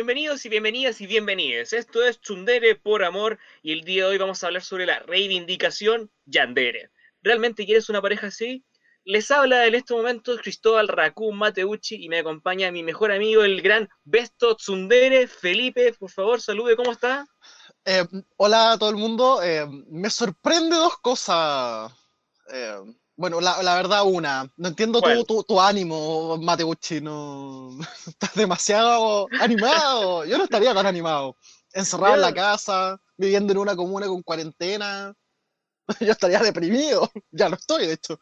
bienvenidos y bienvenidas y bienvenides. Esto es Tsundere por Amor y el día de hoy vamos a hablar sobre la reivindicación Yandere. ¿Realmente quieres una pareja así? Les habla en este momento Cristóbal Racún Mateucci y me acompaña mi mejor amigo, el gran Besto Tsundere. Felipe, por favor, salude, ¿cómo está? Eh, hola a todo el mundo. Eh, me sorprende dos cosas. Eh, bueno, la, la, verdad, una. No entiendo tu, tu, tu, ánimo, Mateucci. No... Estás demasiado animado. Yo no estaría tan animado. Encerrado en la casa, viviendo en una comuna con cuarentena. Yo estaría deprimido. Ya lo estoy, de hecho.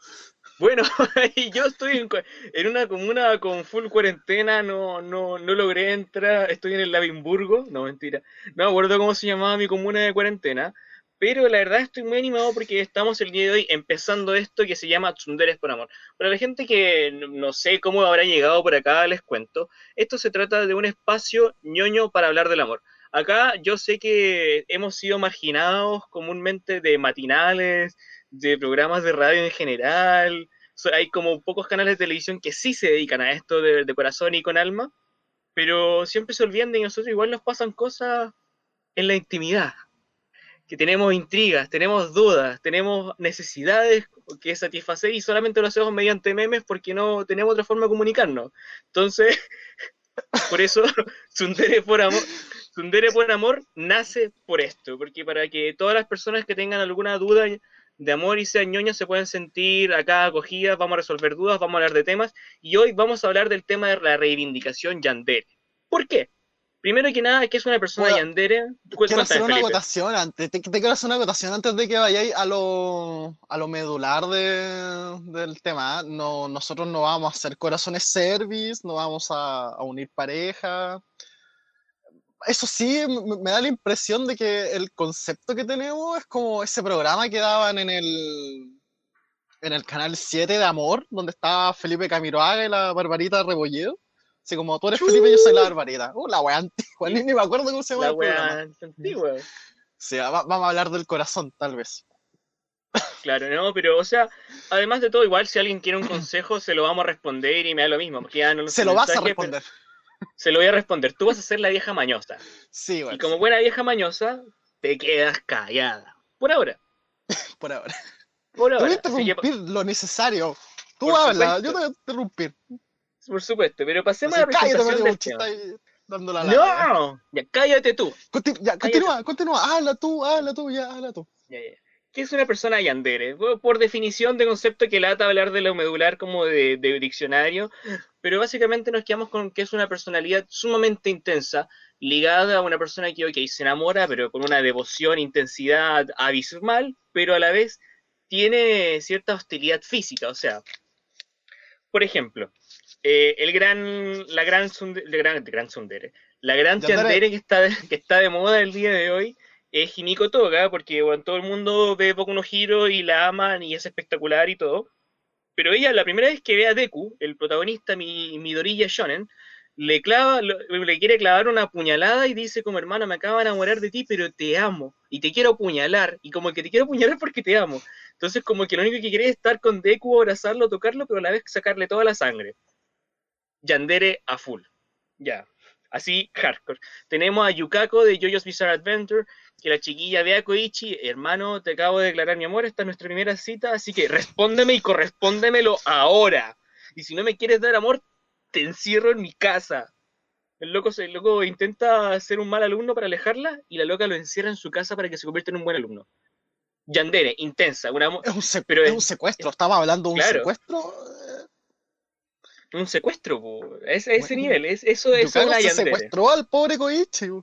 Bueno, yo estoy en, en, una comuna con full cuarentena, no, no, no logré entrar, estoy en el Lavimburgo, no mentira, no me acuerdo cómo se llamaba mi comuna de cuarentena, pero la verdad estoy muy animado porque estamos el día de hoy empezando esto que se llama Tsunderes por Amor. Para la gente que no sé cómo habrá llegado por acá, les cuento. Esto se trata de un espacio ñoño para hablar del amor. Acá yo sé que hemos sido marginados comúnmente de matinales, de programas de radio en general. Hay como pocos canales de televisión que sí se dedican a esto de, de corazón y con alma, pero siempre se olvidan de nosotros igual nos pasan cosas en la intimidad que tenemos intrigas, tenemos dudas, tenemos necesidades que satisfacer y solamente lo hacemos mediante memes porque no tenemos otra forma de comunicarnos. Entonces, por eso, Sundere por amor, Sundere por amor nace por esto, porque para que todas las personas que tengan alguna duda de amor y sean ñoñas se puedan sentir acá acogidas, vamos a resolver dudas, vamos a hablar de temas, y hoy vamos a hablar del tema de la reivindicación Yandere. ¿Por qué? Primero que nada, ¿qué es una persona bueno, yandere? Quiero hacer una acotación antes, te, te, quiero hacer una acotación antes de que vayáis a lo, a lo medular de, del tema. No, nosotros no vamos a hacer corazones service, no vamos a, a unir pareja. Eso sí, me, me, da la impresión de que el concepto que tenemos es como ese programa que daban en el, en el canal 7 de Amor, donde estaba Felipe Camiroaga y la Barbarita Rebolledo. Así como tú eres Felipe, yo soy la barbaridad. Uh, la wea antigua, ni, me acuerdo cómo se llama la wea antigua. Sí, va, vamos a hablar del corazón, tal vez. Claro, no, pero o sea, además de todo, igual si alguien quiere un consejo, se lo vamos a responder y me da lo mismo. Porque ya no se lo vas a responder. Se lo voy a responder. Tú vas a ser la vieja mañosa. Sí, bueno, Y como buena vieja mañosa, te quedas callada. Por ahora. Por ahora. Por ahora. Voy a interrumpir que... lo necesario. Tú Por habla, supuesto. yo te voy a interrumpir. Por supuesto, pero pasemos Así, a la presentación del tema. dando la. ¡No! Ya, cállate tú. Conti ya, continúa, continúa. Habla tú, habla tú, ya, habla tú. Ya, ya. ¿Qué es una persona yandere? Bueno, por definición de concepto que lata hablar de lo medular como de, de, diccionario, pero básicamente nos quedamos con que es una personalidad sumamente intensa, ligada a una persona que, ok, se enamora, pero con una devoción, intensidad abismal, pero a la vez tiene cierta hostilidad física, o sea, por ejemplo, eh, el gran, la gran, Sundere, gran, gran Sundere, la gran Yandere que está, que está de moda el día de hoy es Himiko Toga, porque bueno, todo el mundo ve Boku no Hero y la aman y es espectacular y todo. Pero ella, la primera vez que ve a Deku, el protagonista mi, Midoriya Shonen, le clava, le quiere clavar una puñalada y dice como hermano, me acabo de enamorar de ti, pero te amo y te quiero apuñalar y como que te quiero apuñalar porque te amo. Entonces como que lo único que quiere es estar con Deku, abrazarlo, tocarlo, pero a la vez sacarle toda la sangre. Yandere a full. Ya. Así, hardcore. Tenemos a Yukako de JoJo's Bizarre Adventure, que la chiquilla ve a Koichi, hermano, te acabo de declarar mi amor, esta es nuestra primera cita, así que respóndeme y correspóndemelo ahora. Y si no me quieres dar amor, te encierro en mi casa. El loco, el loco intenta ser un mal alumno para alejarla y la loca lo encierra en su casa para que se convierta en un buen alumno. Yandere, intensa. Una, es, un pero es, es un secuestro, estaba hablando de un claro. secuestro. Un secuestro, po. Es, a ese bueno, nivel, es, eso es una Yandere. secuestró al pobre Koichi. Yo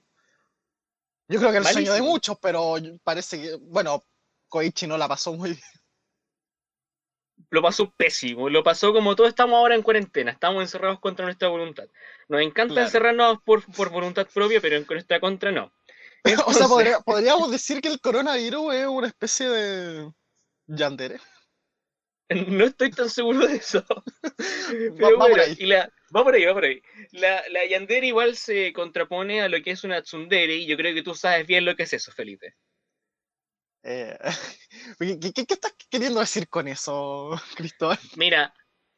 creo que el Malísimo. sueño de muchos, pero parece que, bueno, Koichi no la pasó muy bien. Lo pasó pésimo, lo pasó como todos estamos ahora en cuarentena, estamos encerrados contra nuestra voluntad. Nos encanta claro. encerrarnos por, por, voluntad propia, pero en nuestra contra no. Entonces... o sea, podría, podríamos decir que el coronavirus es una especie de Yandere. No estoy tan seguro de eso. Pero va, bueno, va y la, va por ahí, va por ahí. La, la Yandere igual se contrapone a lo que es una Tsundere, y yo creo que tú sabes bien lo que es eso, Felipe. Eh, ¿qué, qué, ¿qué, estás queriendo decir con eso, Cristóbal? Mira,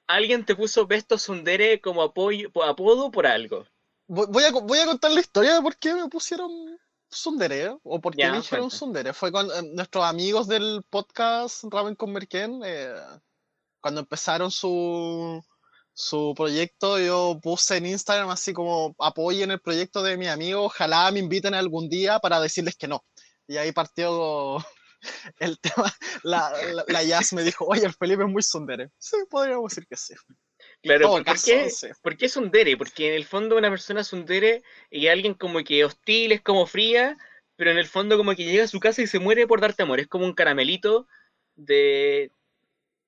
alguien te puso Besto Tsundere como apoyo, apodo por algo. Voy a, voy a contar la historia de por qué me pusieron Sundere, o por qué me dijeron Sundere. Fue con eh, nuestros amigos del podcast Ramen con Merken, eh, cuando empezaron su, su proyecto, yo puse en Instagram así como apoyen el proyecto de mi amigo, ojalá me inviten algún día para decirles que no. Y ahí partió el tema, la, la, Jazz me dijo, oye, el Felipe es muy Sundere. Sí, podríamos decir que sí. Claro, ¿por, qué, ¿por qué Sundere? Porque en el fondo una persona Sundere y alguien como que hostil, es como fría, pero en el fondo como que llega a su casa y se muere por darte amor. Es como un caramelito de,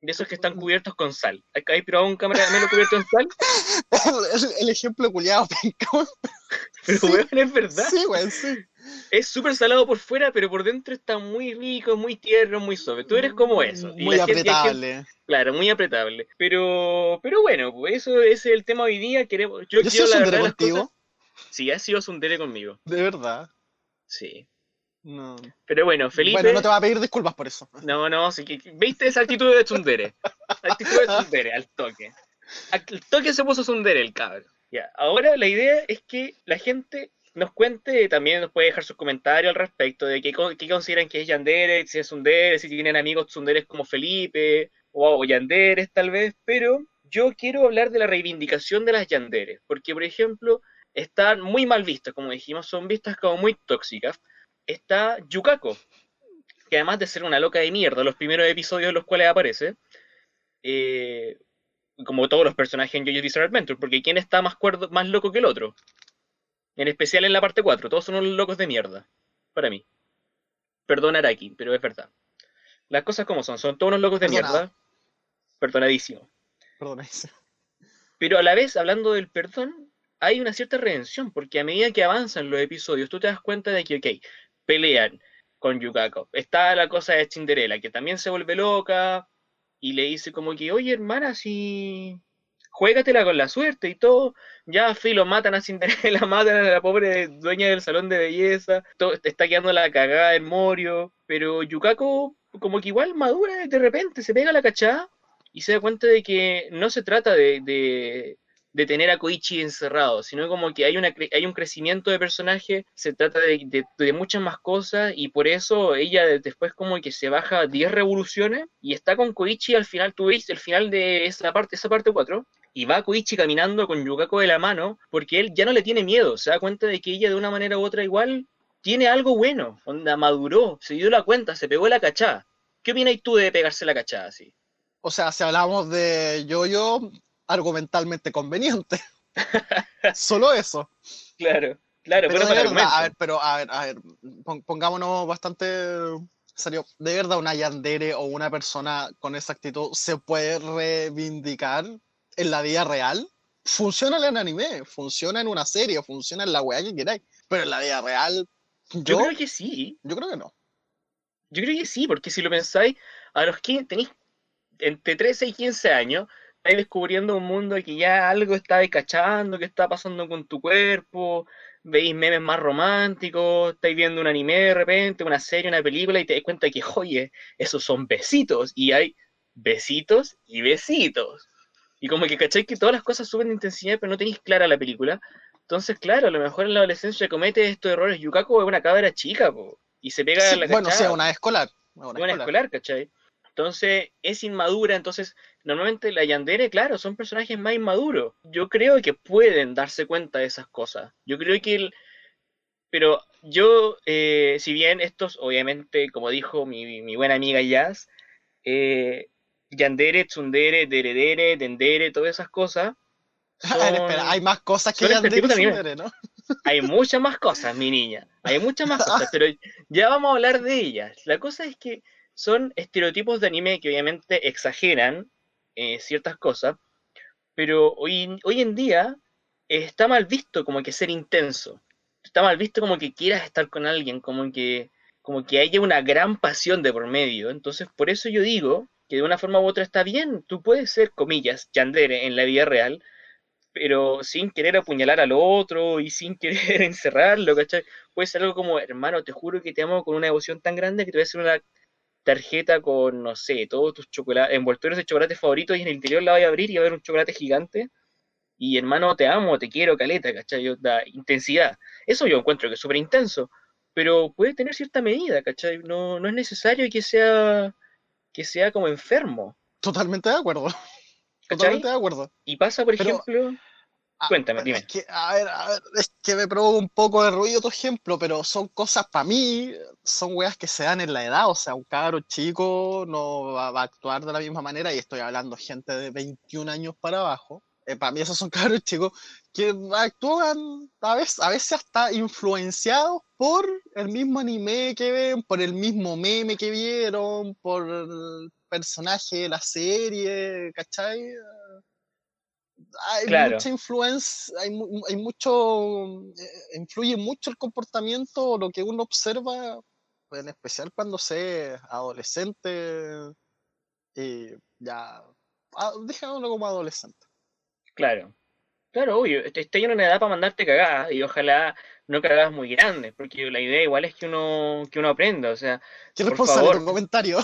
de esos que están cubiertos con sal. ¿Hay probado un caramelo cubierto en sal? el, ejemplo culiado, Pero, sí, es verdad. Sí, güey, sí. Es súper salado por fuera, pero por dentro está muy rico, muy tierno, muy suave. Tú eres como eso. muy apretable. claro, muy apretable. Pero, pero bueno, pues eso es el tema hoy día. Queremos, yo, ¿Yo quiero la verdad contigo? Sí, has sido Sundere conmigo. De verdad. Sí. No. Pero bueno, Felipe. Bueno, no te va a pedir disculpas por eso. No, no, sí que. ¿Viste esa actitud de Tsundere? actitud de Tsundere, al toque. Al toque se puso Tsundere el cabrón. Ya, ahora la idea es que la gente nos cuente, también nos puede dejar sus comentarios al respecto de qué, consideran que es Yandere, si es Tsundere, si tienen amigos Tsunderes como Felipe o, Yanderes tal vez, pero yo quiero hablar de la reivindicación de las Yanderes, porque por ejemplo están muy mal vistas, como dijimos, son vistas como muy tóxicas, está Yukako, que además de ser una loca de mierda, los primeros episodios en los cuales aparece, eh, como todos los personajes en JoJo's Bizarre Adventure, porque ¿quién está más, cuerdo, más loco que el otro? En especial en la parte 4, todos son unos locos de mierda, para mí. Perdón Araki, pero es verdad. Las cosas como son, son todos unos locos de mierda. Perdonadísimo. Perdonadísimo. Pero a la vez, hablando del perdón, hay una cierta redención, porque a medida que avanzan los episodios, tú te das cuenta de que, ok, pelean con Yukako. Está la cosa de Cinderella, que también se vuelve loca y le dice como que, oye hermana, si juégatela con la suerte y todo. Ya, filo, matan a Cinderella, matan a la pobre dueña del salón de belleza, todo, está quedando la cagada en Morio, pero Yukako como que igual madura de repente, se pega la cachada y se da cuenta de que no se trata de, de tener a Koichi encerrado, sino como que hay, una, hay un crecimiento de personaje, se trata de, de, muchas más cosas y por eso ella después como que se baja 10 revoluciones y está con Koichi al final, tú ves el final de esa parte, esa parte 4, y va Koichi caminando con Yukako de la mano porque él ya no le tiene miedo, se da cuenta de que ella de una manera u otra igual tiene algo bueno, onda maduró, se dio la cuenta, se pegó la cachada. ¿Qué opinas tú de pegarse la cachada así? O sea, si hablamos de yo-yo, argumentalmente conveniente. Solo eso. Claro, claro, pero, a ver, pero a ver, a ver, pongámonos bastante serio. ¿De verdad una Yandere o una persona con esa actitud se puede reivindicar en la vida real? Funciona en anime, funciona en una serie, funciona en la weá que queráis. Pero en la vida real. Yo, creo que sí. Yo creo que no. Yo creo que sí, porque si lo pensáis, a los que tenéis entre 13 y 15 años, estáis descubriendo un mundo que ya algo está cachando, que está pasando con tu cuerpo, veis memes más románticos, estáis viendo un anime de repente, una serie, una película, y te das cuenta que, oye, esos son besitos, y hay besitos y besitos. Y como que cacháis que todas las cosas suben de intensidad, pero no tenéis clara la película. Entonces, claro, a lo mejor en la adolescencia comete estos errores. Yukako es una cabra chica, y se pega la Bueno, sea, una escolar. Una, una escolar, ¿cachai? Entonces es inmadura, entonces normalmente la Yandere, claro, son personajes más inmaduros. Yo creo que pueden darse cuenta de esas cosas. Yo creo que el... Pero yo, eh, si bien estos, obviamente, como dijo mi, mi buena amiga Jazz, eh, Yandere, Tsundere, Deredere, Dendere, todas esas cosas. espera, hay más cosas que Yandere y Tsundere, ¿no? Hay muchas más cosas, mi niña. Hay muchas más cosas, pero ya vamos a hablar de ellas. La cosa es que son estereotipos de anime que obviamente exageran eh, ciertas cosas, pero hoy, hoy en día eh, está mal visto como que ser intenso, está mal visto como que quieras estar con alguien, como que, como que haya una gran pasión de por medio, entonces por eso yo digo que de una forma u otra está bien, tú puedes ser, comillas, yandere en la vida real, pero sin querer apuñalar al otro y sin querer encerrarlo, ¿cachai? Puede ser algo como, hermano, te juro que te amo con una devoción tan grande que te voy a hacer una tarjeta con, no sé, todos tus chocolates, envoltorios de chocolate favoritos y en el interior la voy a abrir y va a haber un chocolate gigante y hermano, te amo, te quiero, caleta, ¿cachai? Yo, da intensidad. Eso yo encuentro que es súper intenso, pero puede tener cierta medida, ¿cachai? No, no es necesario que sea, que sea como enfermo. Totalmente de acuerdo. Totalmente de acuerdo. Y pasa, por ejemplo... Ah, Cuéntame, dime. Es que, a ver, a ver, es que me provoca un poco de ruido tu ejemplo, pero son cosas para mí, son weas que se dan en la edad, o sea, un cabro chico no va, va a actuar de la misma manera, y estoy hablando gente de 21 años para abajo, eh, para mí esos son cabros chicos que actúan a veces, a veces hasta influenciados por el mismo anime que ven, por el mismo meme que vieron, por el personaje de la serie, ¿cachai? Hay mucha influencia, hay, hay mucho, eh, influye mucho el comportamiento, lo que uno observa, en especial cuando se adolescente, y ya, ah, déjalo como adolescente. Claro. Claro, obvio. Estoy en una edad para mandarte cagadas y ojalá no cagadas muy grandes, porque la idea igual es que uno, que uno aprenda, o sea. Qué responsable tu comentario.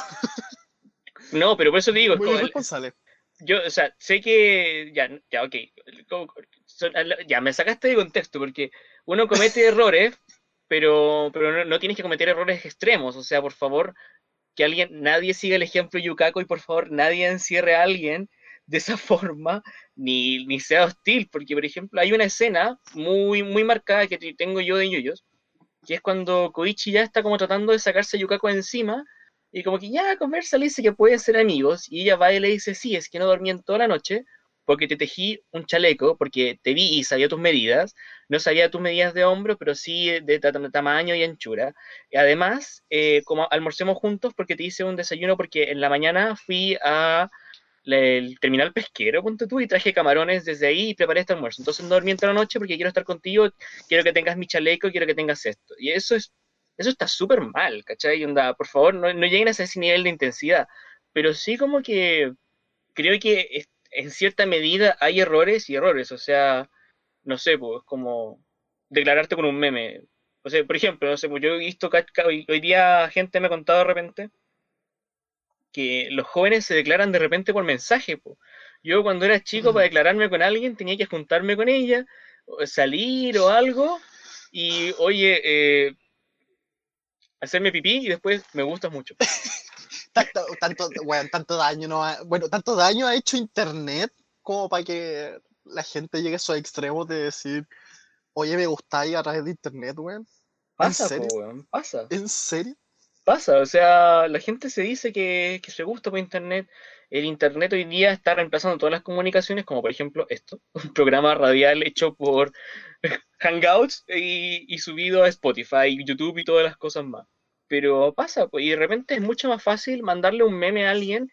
No, pero por eso digo. Muy responsable. Yo, o sea, sé que. Ya, ya, ok. Ya, me sacaste de contexto, porque uno comete errores, pero, pero no, tienes que cometer errores extremos. O sea, por favor, que alguien, nadie siga el ejemplo Yukako y por favor, nadie encierre a alguien de esa forma ni, ni sea hostil, porque por ejemplo hay una escena muy, muy marcada que tengo yo de Yuyos, que es cuando Koichi ya está como tratando de sacarse a Yukako encima y como que ya conversa, le dice que pueden ser amigos y ella va y le dice, sí, es que no dormí en toda la noche porque te tejí un chaleco, porque te vi y sabía tus medidas, no sabía tus medidas de hombro, pero sí de, tamaño y anchura. Y además, eh, como almorcemos juntos porque te hice un desayuno, porque en la mañana fui a el terminal pesquero, punto tú, y traje camarones desde ahí y preparé este almuerzo. Entonces no dormí toda la noche porque quiero estar contigo, quiero que tengas mi chaleco, quiero que tengas esto. Y eso es eso está súper mal, ¿cachai? Onda, por favor, no, no lleguen a ese nivel de intensidad. Pero sí como que creo que en cierta medida hay errores y errores. O sea, no sé, pues como declararte con un meme. O sea, por ejemplo, no sé, pues yo he visto, hoy, hoy día gente me ha contado de repente que los jóvenes se declaran de repente por mensaje. Yo cuando era chico para declararme con alguien tenía que juntarme con ella, salir o algo, y oye, eh, hacerme pipí y después me gustas mucho. tanto, tanto, bueno, tanto daño no bueno, tanto daño ha hecho internet como para que la gente llegue a esos extremos de decir, oye, me gustáis a través de internet, weón. Pasa, weón, pasa. ¿En serio? pasa, o sea, la gente se dice que, se gusta por Internet. El Internet hoy día está reemplazando todas las comunicaciones, como por ejemplo esto, un programa radial hecho por Hangouts y, subido a Spotify, YouTube y todas las cosas más. Pero pasa, pues, y de repente es mucho más fácil mandarle un meme a alguien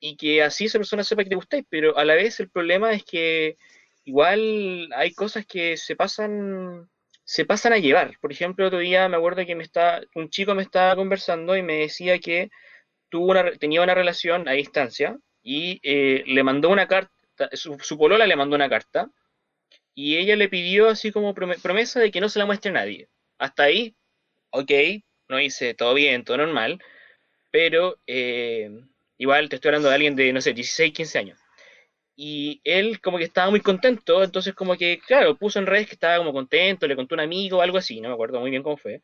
y que así esa persona sepa que te gustáis, pero a la vez el problema es que igual hay cosas que se pasan se pasan a llevar. Por ejemplo, otro día me acuerdo que me está, un chico me estaba conversando y me decía que tuvo una, tenía una relación a distancia y eh, le mandó una carta, su, polola le mandó una carta y ella le pidió así como promesa de que no se la muestre a nadie. Hasta ahí, ok, no hice todo bien, todo normal, pero eh, igual te estoy hablando de alguien de, no sé, 16, 15 años y él como que estaba muy contento, entonces como que, claro, puso en redes que estaba como contento, le contó a un amigo algo así, no me acuerdo muy bien cómo fue.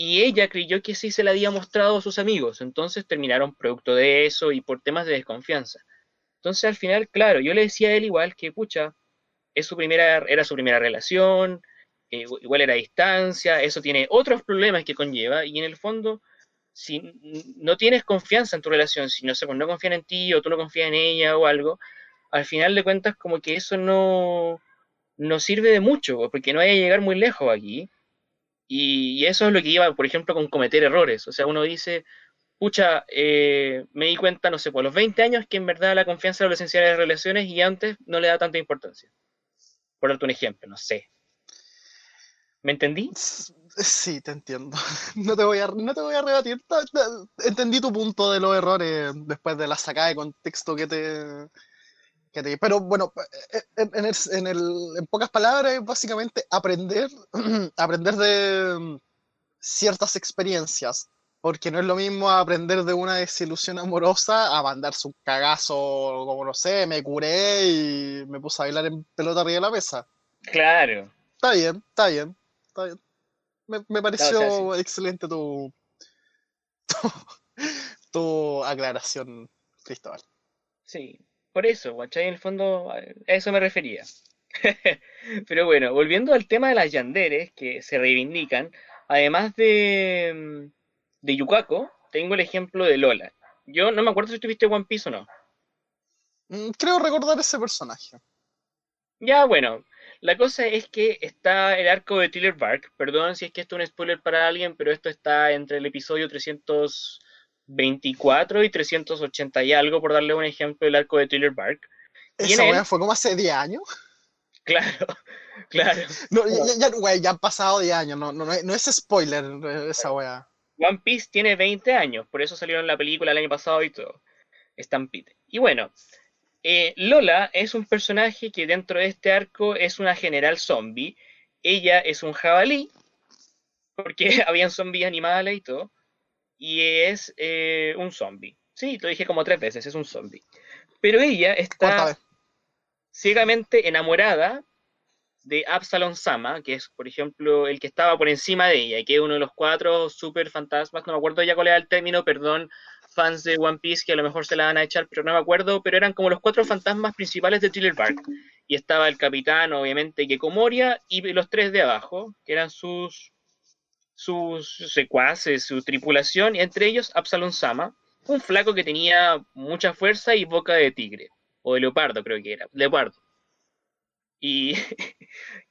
Y ella creyó que sí se la había mostrado a sus amigos, entonces terminaron producto de eso y por temas de desconfianza. Entonces al final, claro, yo le decía a él igual que, pucha, es su primera, era su primera relación, eh, igual era distancia, eso tiene otros problemas que conlleva y en el fondo si no tienes confianza en tu relación, si no sé, pues no confían en ti o tú no confías en ella o algo, al final de cuentas como que eso no, no sirve de mucho, porque no hay a llegar muy lejos aquí. Y, eso es lo que lleva, por ejemplo, con cometer errores. O sea, uno dice, pucha, eh, me di cuenta, no sé, por los 20 años que en verdad la confianza es lo esencial de las relaciones y antes no le da tanta importancia. Por darte un ejemplo, no sé. ¿Me entendí? Sí, te entiendo. No te voy a, no te voy a rebatir. Entendí tu punto de los errores después de la sacada de contexto que te, pero bueno, eh, eh, en, en, pocas palabras, básicamente aprender, aprender de mm, ciertas experiencias Porque no es lo mismo aprender de una desilusión amorosa a mandarse un cagazo, como no sé, me curé y me puse a bailar en pelota arriba de la mesa. Claro. Está bien, está bien, está bien. Me, me pareció excelente tu, tu, tu aclaración, Cristóbal. Sí, por eso, ¿cachai? En el fondo, a eso me refería. Pero bueno, volviendo al tema de las yanderes que se reivindican, además de, mm, de Yukako, tengo el ejemplo de Lola. Yo no me acuerdo si tuviste One Piece o no. Mm, creo recordar ese personaje. Ya, bueno, la cosa es que está el arco de Tiller Bark. Perdón si es que esto es un spoiler para alguien, pero esto está entre el episodio 324 y 380 y algo, por darle un ejemplo del arco de Tiller Bark. ¿Esa weá fue como hace 10 años? Claro, claro. No, ya, ya, han pasado 10 años, no, no, no es spoiler esa weá. One Piece tiene 20 años, por eso salieron la película el año pasado y todo. Stampede. Y bueno, eh, Lola es un personaje que dentro de este arco es una general zombie. Ella es un jabalí, porque habían zombies animales y todo. Y es eh, un zombie. Sí, lo dije como tres veces, es un zombie. Pero ella está ciegamente enamorada de Absalom Sama, que es, por ejemplo, el que estaba por encima de ella, y que es uno de los cuatro super fantasmas, no me acuerdo ya cuál era el término, perdón, fans de One Piece que a lo mejor se la van a echar, pero no me acuerdo, pero eran como los cuatro fantasmas principales de Thriller Bark. Y estaba el capitán, obviamente, Gecko Moria, y los tres de abajo, que eran sus, sus secuaces, su tripulación, entre ellos Absalom Sama, un flaco que tenía mucha fuerza y boca de tigre, o de leopardo creo que era, leopardo. Y,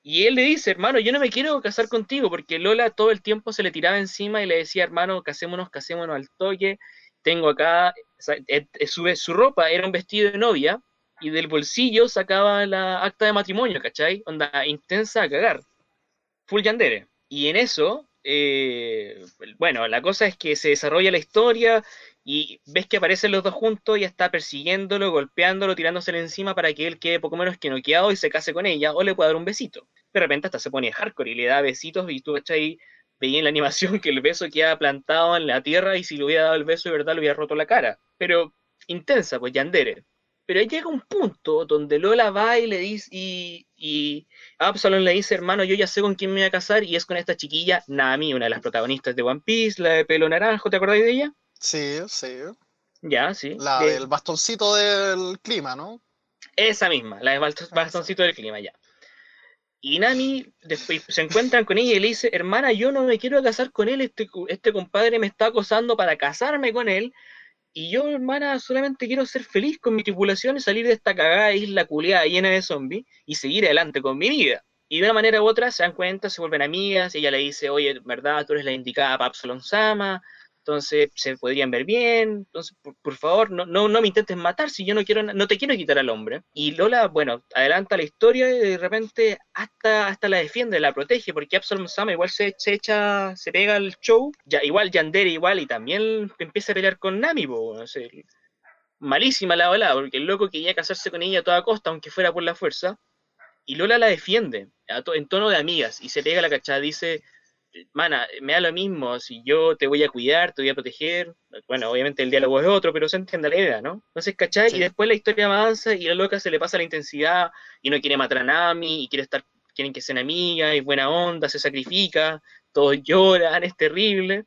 y él le dice, hermano, yo no me quiero casar contigo, porque Lola todo el tiempo se le tiraba encima y le decía, hermano, casémonos, casémonos al toque. Tengo acá, su, su ropa era un vestido de novia y del bolsillo sacaba la acta de matrimonio, ¿cachai? Onda intensa a cagar. Full yandere. Y en eso, eh, bueno, la cosa es que se desarrolla la historia y ves que aparecen los dos juntos y está persiguiéndolo, golpeándolo, tirándosele encima para que él quede poco menos que noqueado y se case con ella o le pueda dar un besito. De repente hasta se pone hardcore y le da besitos y tú ahí veía en la animación que el beso queda plantado en la tierra y si le hubiera dado el beso de verdad le hubiera roto la cara. Pero intensa, pues Yandere. Pero ahí llega un punto donde Lola va y le dice, y, y Absalom le dice, hermano, yo ya sé con quién me voy a casar, y es con esta chiquilla, Nami, una de las protagonistas de One Piece, la de pelo naranjo, ¿te acordáis de ella? Sí, sí. Ya, sí. La del bastoncito del clima, ¿no? Esa misma, la del bastoncito del clima, ya. Y Nami después se encuentran con ella y le dice, hermana, yo no me quiero casar con él, este, este compadre me está acosando para casarme con él, y yo, hermana, solamente quiero ser feliz con mi tripulación y salir de esta cagada isla culeada llena de zombies y seguir adelante con mi vida. Y de una manera u otra se dan cuenta, se vuelven amigas, y ella le dice, oye, ¿verdad? Tú eres la indicada para Sama, entonces se podrían ver bien, entonces por, favor no, no, no, me intentes matar si yo no quiero no te quiero quitar al hombre. Y Lola, bueno, adelanta la historia y de repente hasta, hasta la defiende, la protege, porque Absalom Sama igual se, se echa, se pega al show, ya, igual Yandere igual y también empieza a pelear con Nami, no sé, malísima la ola, porque el loco quería casarse con ella a toda costa, aunque fuera por la fuerza, y Lola la defiende en tono de amigas y se pega la cachada, dice mana, me da lo mismo, si yo te voy a cuidar, te voy a proteger, bueno, obviamente el diálogo es otro, pero se entiende la idea, ¿no? Entonces, ¿cachai? Y después la historia avanza y la loca se le pasa la intensidad y no quiere matar a Nami y quiere estar, quieren que sean amigas y buena onda, se sacrifica, todos lloran, es terrible,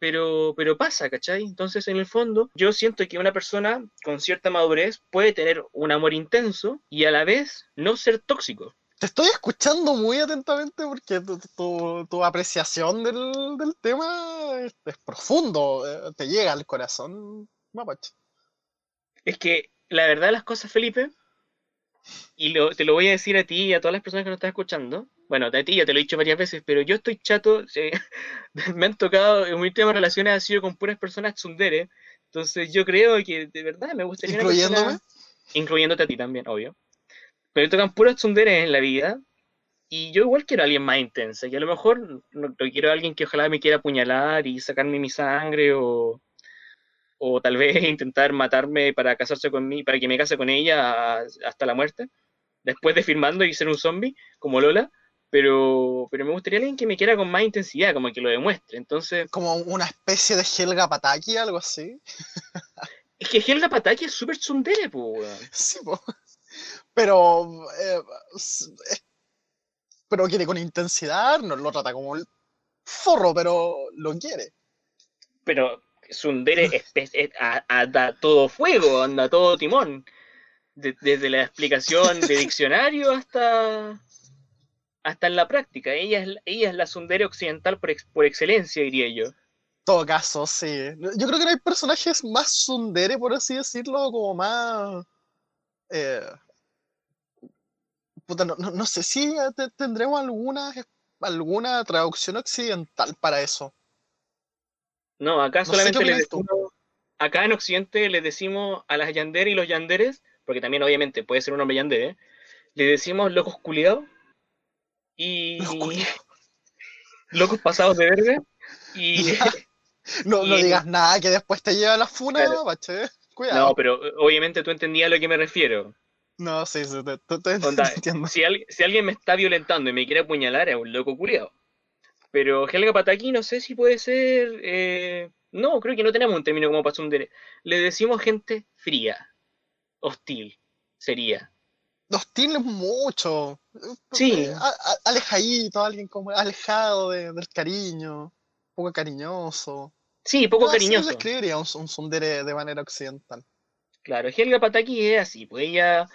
pero, pero pasa, ¿cachai? Entonces, en el fondo, yo siento que una persona con cierta madurez puede tener un amor intenso y a la vez no ser tóxico. Te estoy escuchando muy atentamente porque tu, apreciación del, tema es, profundo, eh, te llega al corazón, mapache. Es que la verdad de las cosas, Felipe, y te lo voy a decir a ti y a todas las personas que nos están escuchando, bueno, a ti ya te lo he dicho varias veces, pero yo estoy chato, me han tocado, en mi últimas relaciones ha sido con puras personas tsundere, entonces yo creo que de verdad me gustaría... ¿Incluyéndome? incluyéndote a ti también, obvio. Pero tocan puras tsunderes en la vida. Y yo igual quiero a alguien más intensa. Y a lo mejor no, quiero a alguien que ojalá me quiera apuñalar y sacarme mi sangre o, o tal vez intentar matarme para casarse con mí, para que me case con ella hasta la muerte, después de firmando y ser un zombie, como Lola. Pero, pero me gustaría alguien que me quiera con más intensidad, como que lo demuestre. Entonces, Como una especie de Helga Pataki, algo así. es que Helga Pataki es súper tsundere, weón. Sí, po. Pero. eh, es- pero quiere con intensidad, no lo trata como el forro, pero lo quiere. Pero tsundere es, es- es- a- a- da todo fuego, anda todo timón. De- desde la explicación de diccionario hasta hasta en la práctica. Ella es, la- ella es la tsundere occidental por, ex- por excelencia, diría yo. En todo caso, sí. Yo creo que no hay personajes más sundere, por así decirlo, como más. eh, puta, no, no- no sé si te- tendremos alguna, alguna traducción occidental para eso. No, acá solamente les tú. decimos, acá en Occidente les decimos a las yandere y los yanderes, porque también obviamente puede ser un hombre yandere, le decimos locos culiados y culiados. locos pasados de verde y. No, digas nada que después te lleva a la funa, Claro. Cuidado. no, pero eh, obviamente tú entendías a lo que me refiero. No, sí, sí, te, te- te- te Onda, entiendo. si, al- si alguien me está violentando y me quiere apuñalar es un loco culiado. Pero Helga Pataki no sé si puede ser. eh, No, creo que no tenemos un término como pasundere. Le decimos gente fría, hostil, sería. Hostil es mucho. Sí. A- a- alejadito, alguien como alejado de- del cariño, poco cariñoso. Sí, poco Yo así cariñoso. describiría un, un tsundere de manera occidental. Claro, Helga Pataki es así, pues ella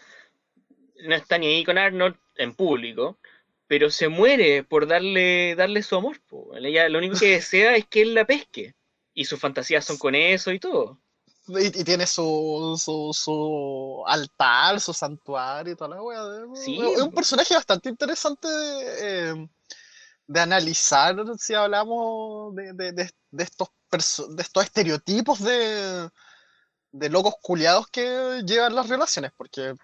no está ni ahí con Arnold en público, pero se muere por darle, darle su amor. po. Ella lo único que desea es que él la pesque. Y sus fantasías son con eso y todo. Y, y tiene su, su, su altar, su santuario y toda la wea. Sí, es un personaje bastante interesante de, eh, de analizar si hablamos de, de- estos, de estos estereotipos de, de locos culiados que llevan las relaciones, porque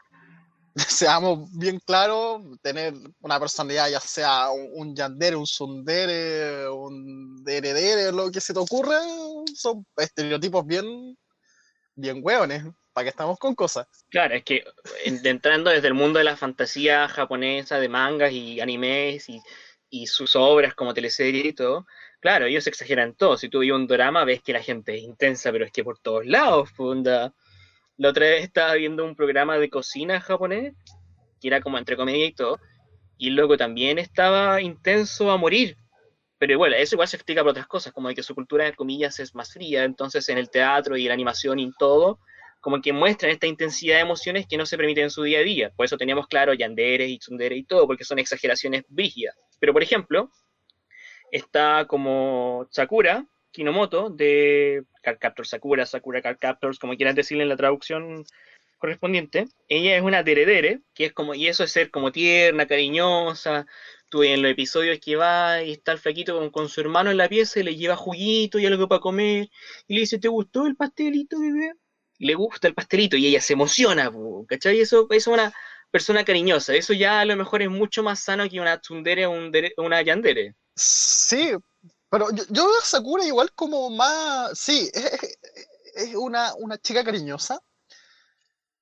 seamos bien claros, tener una personalidad, ya sea un, yandere, un sundere, un deredere, lo que se te ocurra, son estereotipos bien, bien hueones, para que estamos con cosas. Claro, es que en- entrando desde el mundo de la fantasía japonesa, de mangas y animes y, y sus obras como teleserie y todo, claro, ellos exageran todo. Si tú ves un drama, ves que la gente es intensa, pero es que por todos lados, funda. La otra vez estaba viendo un programa de cocina japonés, que era como entre comedia y todo, y luego también estaba intenso a morir. Pero bueno, eso igual se explica por otras cosas, como de que su cultura de comillas es más fría, entonces en el teatro y la animación y todo, como que muestran esta intensidad de emociones que no se permiten en su día a día. Por eso teníamos claro Yandere y Tsundere y todo, porque son exageraciones brígidas. Pero por ejemplo, está como Sakura Kinomoto de Card Captor Sakura, Sakura Card Captors, como quieran decirle en la traducción correspondiente. Ella es una deredere, que es como, y eso es ser como tierna, cariñosa. Tú en los episodios que va y está el flaquito con, su hermano en la pieza y le lleva juguito y algo para comer. Y le dice, ¿te gustó el pastelito, bebé? le gusta el pastelito y ella se emociona, ¿cachai? Eso, eso es una persona cariñosa. Eso ya a lo mejor es mucho más sano que una tsundere o una yandere. Sí, pero yo, yo veo a Sakura igual como más. Sí, es, es- una, una chica cariñosa,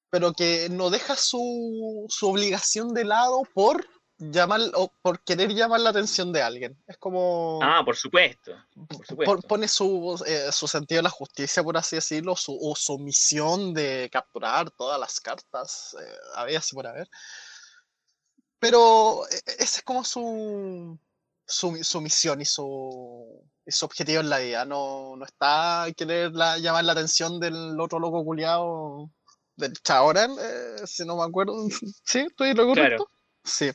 pero que no deja su, su obligación de lado por llamar o por querer llamar la atención de alguien. Es como Ah, por supuesto. Por supuesto. pon- pone su, eh, su sentido de la justicia, por así decirlo, su, o su misión de capturar todas las cartas, eh, había así por haber. Pero eh, ese es como su, su, su misión y su, y su objetivo en la vida. No, no está querer la- llamar la atención del otro loco culiado del Chaoran, eh, si no me acuerdo. ¿Sí? ¿Estoy lo Claro. correcto? Sí.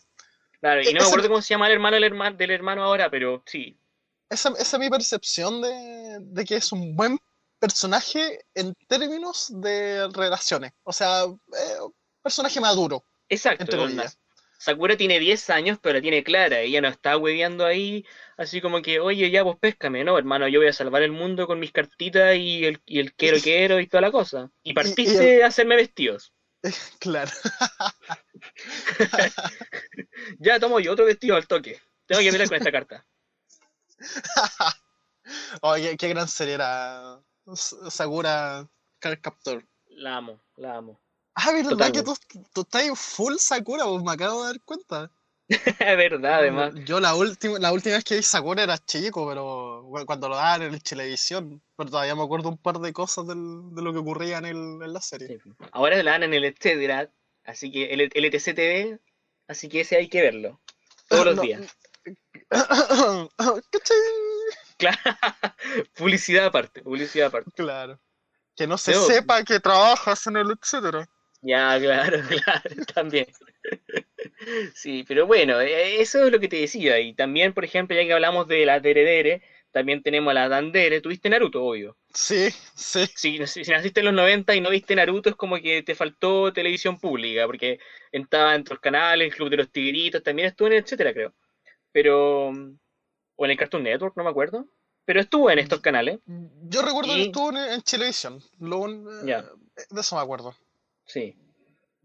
Claro, y no me acuerdo cómo se llama el hermano del hermano, del hermano ahora, pero sí. Esa, esa es mi percepción de, de que es un buen personaje en términos de relaciones. O sea, eh, personaje maduro, Exacto. entre. Sakura tiene 10 años, pero la tiene clara. Ella no está hueveando ahí, así como que, oye, ya, pues péscame. No, hermano, yo voy a salvar el mundo con mis cartitas y el, y el quiero, quiero y toda la cosa. Y partiste a hacerme vestidos. Claro. Ya tomo yo otro vestido al toque. Tengo que pelear con esta carta. Oye, qué, qué gran serie era S- Sakura Card Captor. La amo, la amo. Ah, ¿verdad Totalmente. que tú, tú estás en full Sakura? Pues me acabo de dar cuenta. Es verdad, además. Yo la última, la última vez que vi Sakura era chico, pero bueno, cuando lo daban en televisión, pero todavía me acuerdo un par de cosas del- de lo que ocurría en, el, en la serie. Sí. Ahora la dan en el Etcétera, así que el, el ETC TV, así que ese hay que verlo. Todos los No. días. Claro. publicidad aparte, publicidad aparte. Claro. Que no se sepa que trabajas en el etcétera. Ya, claro, claro, también. Sí, pero bueno, eh, eso es lo que te decía. Y también, por ejemplo, ya que hablamos de la Deredere, también tenemos a la Dandere. Tuviste Naruto, obvio. Sí, sí. Si, si naciste en los 90 y no viste Naruto, es como que te faltó televisión pública, porque estaba en otros canales, el Club de los Tigritos, también estuvo en etcétera, creo. Pero. O en el Cartoon Network, no me acuerdo. Pero estuvo en estos canales, Yo recuerdo que estuvo en, en. Lo, un- Ya. De eso me acuerdo. Sí.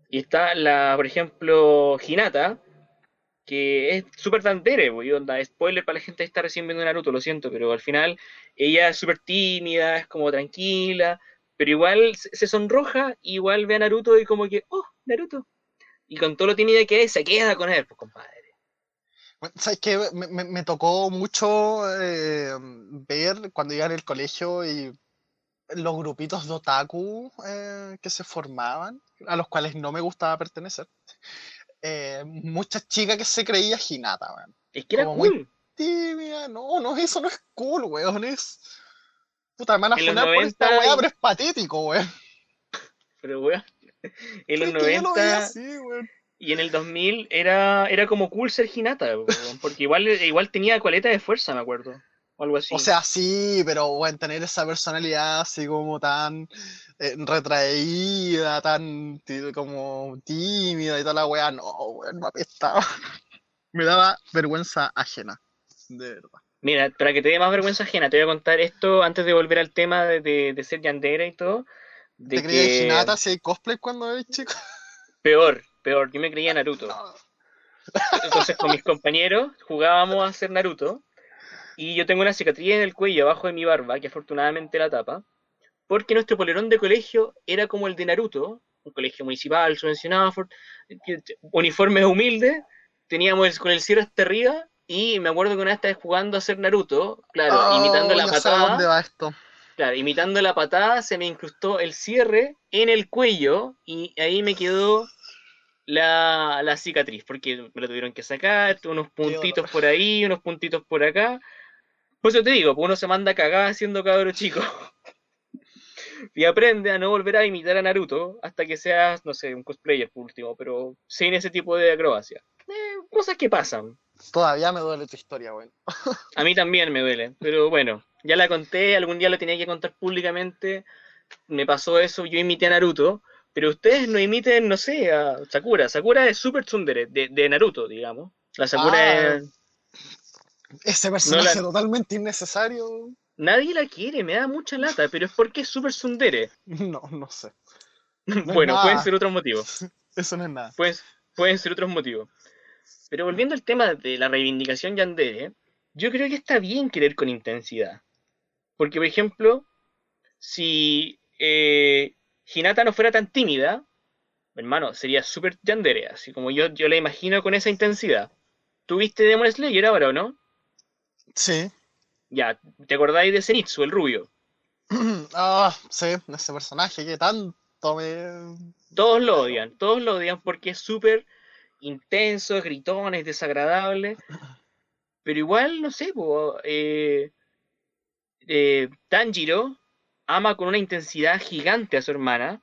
Y está la, por ejemplo, Hinata, que es súper pues, y onda, spoiler para la gente que está recién viendo Naruto, lo siento, pero al final ella es súper tímida, es como tranquila, pero igual se sonroja, igual ve a Naruto y como que, oh, Naruto. Y con todo lo tímida que es, se queda con él, pues compadre. Bueno, ¿Sabes qué? Me, me- me tocó mucho eh, ver cuando iba en el colegio y los grupitos de otaku eh, que se formaban, a los cuales no me gustaba pertenecer. Eh, muchas chicas que se creía Hinata, weón. Es que era Como muy. Tímida, no, no, eso no es cool, weón, es... Puta, me van a En los funar por esta 90 weá, pero es patético, weón. Pero weón, en los Es que yo lo veía 90 así, weón. y en el 2000 era, era como cool ser Hinata, weón, porque igual, igual tenía coleta de fuerza, me acuerdo. O algo así. O sea, sí, pero bueno, tener esa personalidad así como tan eh, retraída, tan como tímida y toda la weá, no, weón, me apestaba. Me daba vergüenza ajena, de verdad. Mira, para que te dé más vergüenza ajena, te voy a contar esto antes de volver al tema de, de- de ser yandera y todo. De ¿Te creías que Hinata si hay cosplay cuando eres chico? peor, peor, yo me creía Naruto. No. Entonces con mis compañeros jugábamos a hacer Naruto y yo tengo una cicatriz en el cuello abajo de mi barba, que afortunadamente la tapa, porque nuestro polerón de colegio era como el de Naruto, un colegio municipal subvencionado, uniformes humildes, teníamos el- con el cierre hasta arriba y me acuerdo que una vez estaba jugando a hacer Naruto, claro, imitando Oh, la ya sé a dónde patada, va esto. claro, imitando la patada se me incrustó el cierre en el cuello y ahí me quedó la, la cicatriz, porque me lo tuvieron que sacar, unos puntitos por ahí, unos puntitos por acá. Pues yo te digo, pues uno se manda a cagar siendo cabro chico. y aprende a no volver a imitar a Naruto hasta que seas, no sé, un cosplayer por último, pero sin ese tipo de acrobacia. Eh, cosas que pasan. Todavía me duele tu historia, weón. A mí también me duele, pero bueno, ya la conté, algún día la tenía que contar públicamente. Me pasó eso, yo imité a Naruto, pero ustedes no imiten, no sé, a Sakura. Sakura es super tsundere, de, de Naruto, digamos. La Sakura Ah. es... Ese personaje la- totalmente innecesario. Nadie la quiere, me da mucha lata, pero es porque es super tsundere. No, no sé. bueno, pueden ser otros motivos. Eso no es nada. Pueden, pueden ser otros motivos. Pero volviendo al tema de la reivindicación yandere, yo creo que está bien querer con intensidad. Porque, por ejemplo, si eh, Hinata no fuera tan tímida, hermano, sería súper yandere, así como yo, yo la imagino con esa intensidad. ¿Tuviste Demon Slayer ahora o no? Sí. Ya, ¿te acordáis de Zenitsu, el rubio? Ah, sí, ese personaje que tanto me. Todos lo odian, todos lo odian porque es súper intenso, es gritón, es desagradable. Pero igual, no sé, po, eh, eh, Tanjiro ama con una intensidad gigante a su hermana.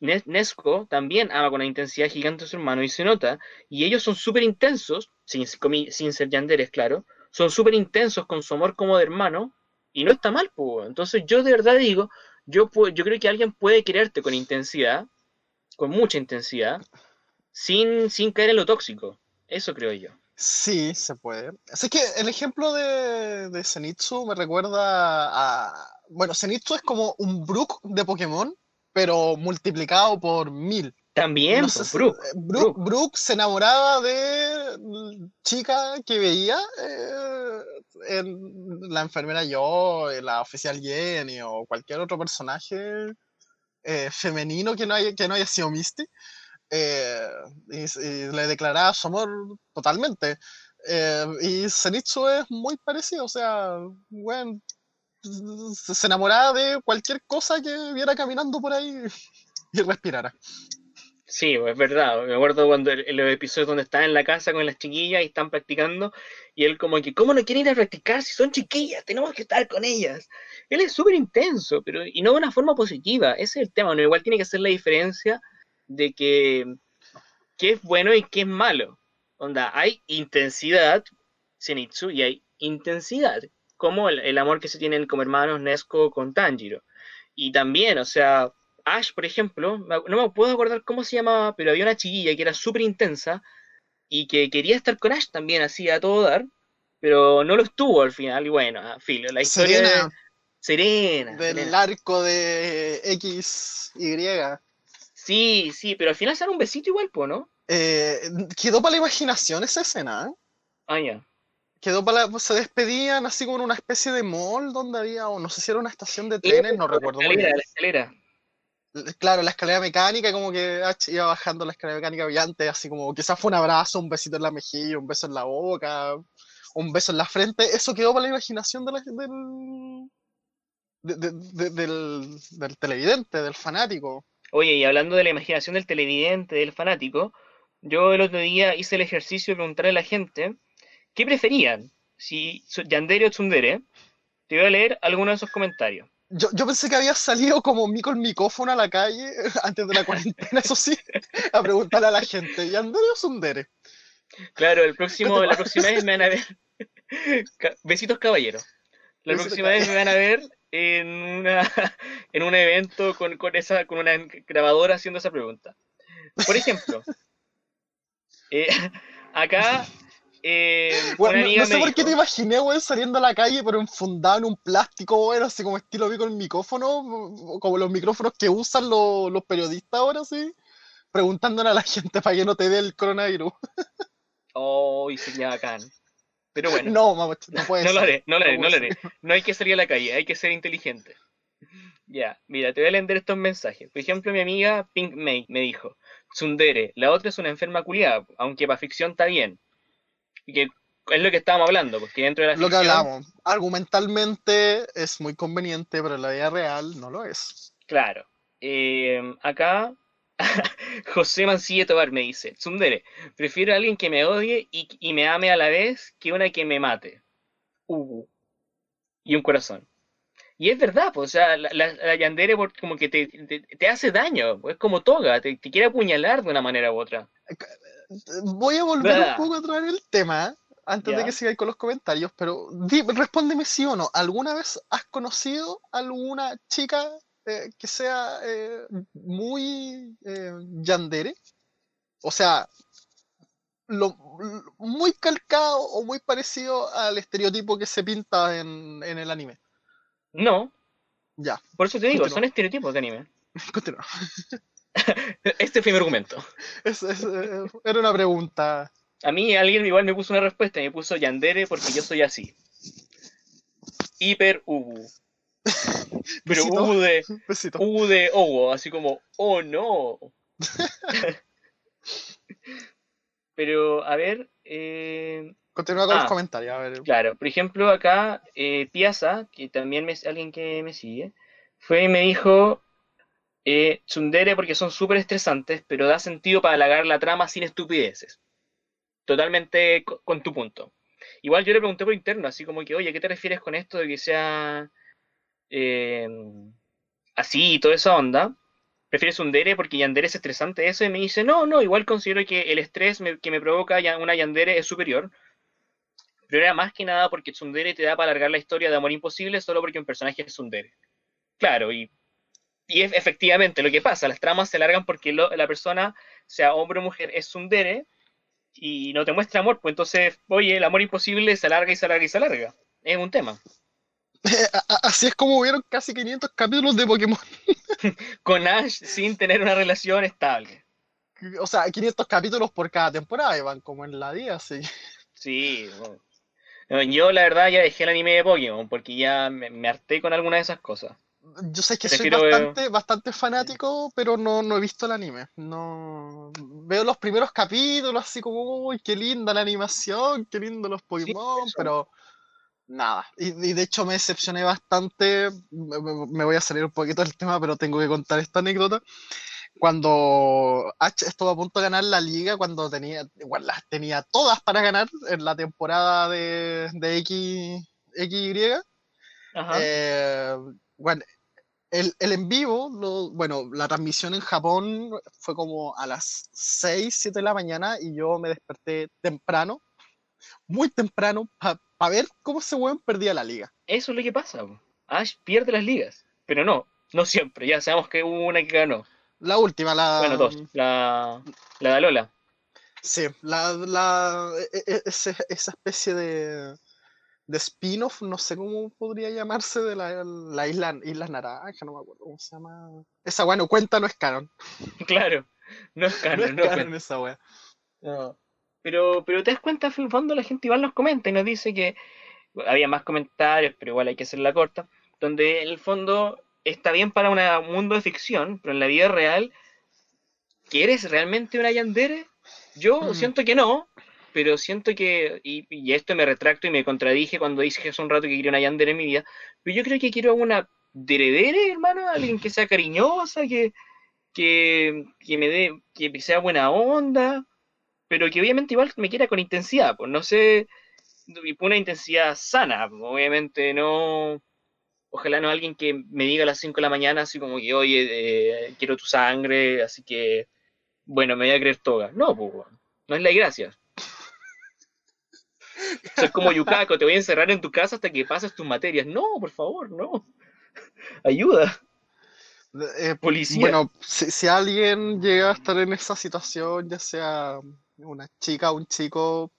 Ne- Nezuko también ama con una intensidad gigante a su hermano y se nota. Y ellos son súper intensos, sin, sin ser yanderes, claro. Son súper intensos con su amor como de hermano. Y no está mal, pues. Entonces yo de verdad digo, yo, yo creo que alguien puede quererte con intensidad, con mucha intensidad, sin, sin caer en lo tóxico. Eso creo yo. Sí, se puede. Así que el ejemplo de, de Zenitsu me recuerda a. Bueno, Zenitsu es como un Brook de Pokémon, pero multiplicado por mil. También, No sé pues, eh, Brook, Brook se enamoraba de chica que veía eh, en la enfermera Yo, en la oficial Jenny o cualquier otro personaje eh, femenino que no haya, que no haya sido Misty. eh, y, y le declaraba su amor totalmente. Eh, y Zenitsu es muy parecido, o sea, bueno, se enamoraba de cualquier cosa que viera caminando por ahí y respirara. Sí, es verdad. Me acuerdo cuando en los episodios donde está en la casa con las chiquillas y están practicando, y él como que, ¿cómo no quieren ir a practicar si son chiquillas? Tenemos que estar con ellas. Él es súper intenso, pero y no de una forma positiva. Ese es el tema, ¿no? Igual tiene que ser la diferencia de que qué es bueno y qué es malo. Onda, hay intensidad, Zenitsu, y hay intensidad, como el, el amor que se tienen como hermanos Nesco con Tanjiro. Y también, o sea, Ash, por ejemplo, no me puedo acordar cómo se llamaba, pero había una chiquilla que era súper intensa y que quería estar con Ash también, así a todo dar, pero no lo estuvo al final. Y bueno, filo, la historia de Serena, Serena. del Serena. arco de X, Y. Sí, sí, pero al final se dan un besito igual, po, ¿no? Eh, quedó para la imaginación esa escena, ¿eh? Ah, ya. Quedó para la- se despedían así como en una especie de mall donde había, o no sé si era una estación de trenes, no recuerdo muy bien. la escalera. Claro, la escalera mecánica, como que iba bajando la escalera mecánica antes, así como quizás fue un abrazo, un besito en la mejilla, un beso en la boca, un beso en la frente. Eso quedó para la imaginación del, de- de- de- del, del televidente, del fanático. Oye, y hablando de la imaginación del televidente, del fanático, yo el otro día hice el ejercicio de preguntarle a la gente qué preferían, si Yandere o Tsundere. Te voy a leer algunos de esos comentarios. Yo, yo pensé que había salido como mí con micrófono a la calle antes de la cuarentena, eso sí, a preguntarle a la gente, ¿Yandere o Sundere? Claro, el próximo, ¿Qué te la próxima vez me van a ver. Besitos caballeros. La próxima vez me van a ver en una en un evento con, con esa con una grabadora haciendo esa pregunta. Por ejemplo, eh, acá eh, Bueno, no, sé por qué te imaginé, weón, saliendo a la calle, pero enfundado en un plástico, weón, así como estilo vi con el micrófono, como los micrófonos que usan los, los periodistas ahora, sí, preguntándole a la gente para que no te dé el coronavirus. Oh, y sería bacán. Pero bueno. No, mamá, no puede No lo haré, no lo haré, no lo haré. No hay que salir a la calle, hay que ser inteligente. Ya, mira, te voy a leer estos mensajes. Por ejemplo, mi amiga Pink May me dijo, Tsundere, la otra es una enferma culiada, aunque para ficción está bien. Que es lo que estábamos hablando, porque dentro de la Lo que ficción, hablamos, argumentalmente es muy conveniente, pero en la vida real no lo es. claro. Eh, acá, José Mancilla Tobar me dice, Tsundere, prefiero a alguien que me odie y, y me ame a la vez que una que me mate. Uh, y un corazón. Y es verdad, pues, o sea, la, la, la Yandere como que te, te, te hace daño, pues, es como toga, te, te quiere apuñalar de una manera u otra. Voy a volver un poco a traer el tema, antes de que sigáis con los comentarios, pero di- respóndeme sí o no. ¿Alguna vez has conocido alguna chica eh, que sea eh, muy eh, yandere? O sea, lo, lo- muy calcado o muy parecido al estereotipo que se pinta en, en el anime. No, Ya, por eso te digo, Continúa. son estereotipos de anime. continúa. Este fue mi argumento. Es- es, eh, era una pregunta. A mí alguien igual me puso una respuesta, me puso Yandere porque yo soy así. Hiper Ubu. Pero Besito. Ubu de, Besito. Ubu de Owo, así como, oh no. Pero, a ver, eh, Continúa con Ah. los comentarios. A ver. Claro, por ejemplo, acá eh, Piazza, que también es alguien que me sigue, fue y me dijo eh, porque son súper estresantes, pero da sentido para halagar la trama sin estupideces. Totalmente co- con tu punto. Igual yo le pregunté por interno, así como que, oye, ¿qué te refieres con esto de que sea eh, así y toda esa onda? ¿Prefieres Tsundere porque Yandere es estresante eso? Y me dice, no, no, igual considero que el estrés que me provoca una Yandere es superior. Pero era más que nada porque Tsundere te da para alargar la historia de Amor Imposible solo porque un personaje es Tsundere. Claro, y, y es efectivamente lo que pasa, las tramas se alargan porque lo- la persona, sea hombre o mujer, es Tsundere y no te muestra amor, pues entonces, oye, el amor imposible se alarga y se alarga y se alarga. Es un tema. Así es como hubieron casi 500 capítulos de Pokémon. Con Ash sin tener una relación estable. O sea, 500 capítulos por cada temporada, y van como en la día, sí. Sí, bueno. Yo la verdad ya dejé el anime de Pokémon porque ya me, me harté con alguna de esas cosas. Yo sé que soy Prefiero, eh, bastante, bastante fanático, pero no, no he visto el anime. No veo los primeros capítulos así como, uy, qué linda la animación, qué lindo los Pokémon, eso. pero nada. Y, y de hecho me decepcioné bastante. Me, me- voy a salir un poquito del tema, pero tengo que contar esta anécdota. Cuando H estuvo a punto de ganar la liga, cuando tenía, igual las tenía todas para ganar en la temporada de, de X, XY. Ajá. Eh, bueno, el, el en vivo, lo- bueno, la transmisión en Japón fue como a las 6, 7 de la mañana y yo me desperté temprano, muy temprano, para ver cómo ese weón perdía la liga. Eso es lo que pasa. Ash pierde las ligas. Pero no, no siempre. Ya sabemos que hubo una que ganó. La última, la... Bueno, dos. La, la de Alola. Sí, la, la, e- e- esa especie de, de spin-off, no sé cómo podría llamarse, de la, la isla, isla Naranja, no me acuerdo cómo se llama. Esa weá no cuenta, no es canon. Claro. No es No canon, es no, canon cuenta. esa weá. No. Pero, pero te das cuenta, en el fondo la gente igual nos comenta y nos dice que había más comentarios, pero igual hay que hacerla corta, donde en el fondo está bien para una- un mundo de ficción, pero en la vida real, ¿quieres realmente una Yandere? Yo Mm. siento que no, pero siento que, y, y esto me retracto y me contradije cuando dije hace un rato que quería una Yandere en mi vida, pero yo creo que quiero una Deredere, hermano, alguien que sea cariñosa, que, que, que me dé, que sea buena onda, pero que obviamente igual me quiera con intensidad, pues no sé, una intensidad sana, pues, obviamente no, ojalá no alguien que me diga a las 5 de la mañana así como que, oye, eh, quiero tu sangre, así que, bueno, me voy a creer toga. No, pues, no es la gracia. Soy como Yukako, te voy a encerrar en tu casa hasta que pases tus materias. No, por favor, no. Ayuda, Eh, policía. bueno, si, si alguien llega a estar en esa situación, ya sea una chica, un chico,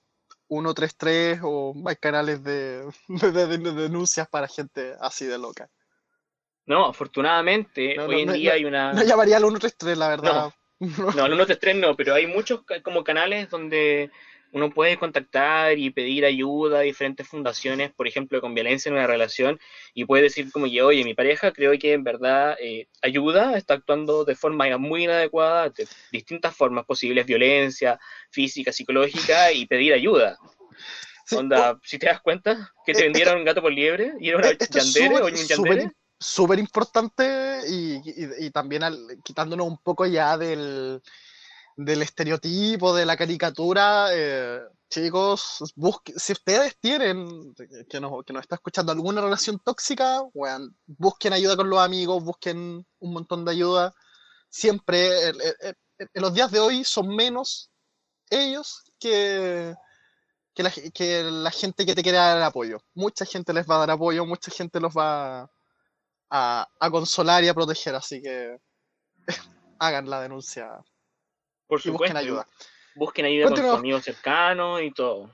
133 o hay canales de, de- de- de denuncias para gente así de loca. No, afortunadamente, No, no, hoy en no, día no, hay una... No llamaría al 133, la verdad. No, el 133 no, pero hay muchos como canales donde uno puede contactar y pedir ayuda a diferentes fundaciones, por ejemplo, con violencia en una relación, y puede decir como que, oye, mi pareja creo que en verdad eh, ayuda, está actuando de forma muy inadecuada, de distintas formas posibles, violencia física, psicológica, y pedir ayuda. Sí, Onda, si te das cuenta que te Eh, vendieron un gato por liebre y era una Eh, esto es yandere o súper- un yandere, súper importante y, y- y también al- quitándonos un poco ya del, del estereotipo, de la caricatura, eh, chicos, busque- si ustedes tienen, que nos, que nos está escuchando, alguna relación tóxica, busquen ayuda con los amigos, busquen un montón de ayuda. Siempre, en los días de hoy, son menos ellos que, que la, que la gente que te quiere dar apoyo. Mucha gente les va a dar apoyo, mucha gente los va a, a consolar y a proteger, así que hagan la denuncia por y busquen supuesto, ayuda. busquen ayuda con sus amigos cercanos y todo.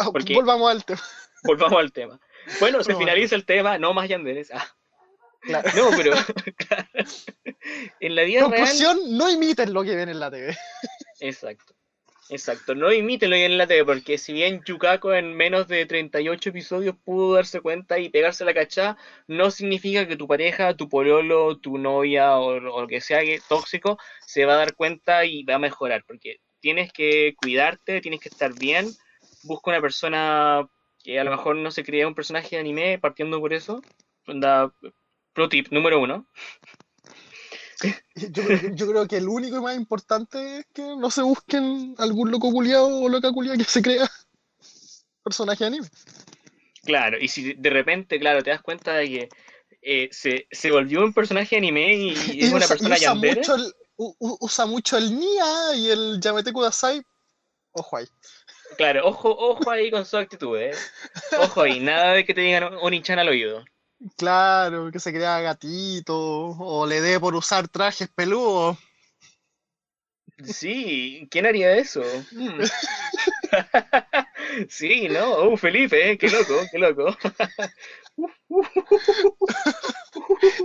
Ah, Porque- Volvamos al tema. Volvamos al tema. Bueno, se No, finaliza el tema, no más yanderes. Ah, Claro. no, pero en la vida real, Conclusión, no imiten lo que ven en la TV. exacto. Exacto, no imítenlo en la TV, porque si bien Yukako en menos de 38 episodios pudo darse cuenta y pegarse la cachá, no significa que tu pareja, tu pololo, tu novia o, lo que sea tóxico se va a dar cuenta y va a mejorar, porque tienes que cuidarte, tienes que estar bien, busca una persona que a lo mejor no se crea un personaje de anime partiendo por eso. Pro tip número uno. Yo, creo- yo creo que el único y más importante es que no se busquen algún loco culiado o loca culiada que se crea personaje de anime. Claro, y si de repente, claro, te das cuenta de que eh, se, se volvió un personaje de anime y, y es una usa, persona usa mucho el, u- usa mucho el Nia y el Yamete Kudasai. Ojo ahí. claro, ojo, ojo ahí con su actitud, ¿eh? Ojo ahí, nada de que te digan Onichan al oído. Claro, que se crea gatito o le dé por usar trajes peludos. Sí, ¿quién haría eso? Mm. Sí, ¿no? Uh, Felipe, ¿eh? Qué loco, qué loco.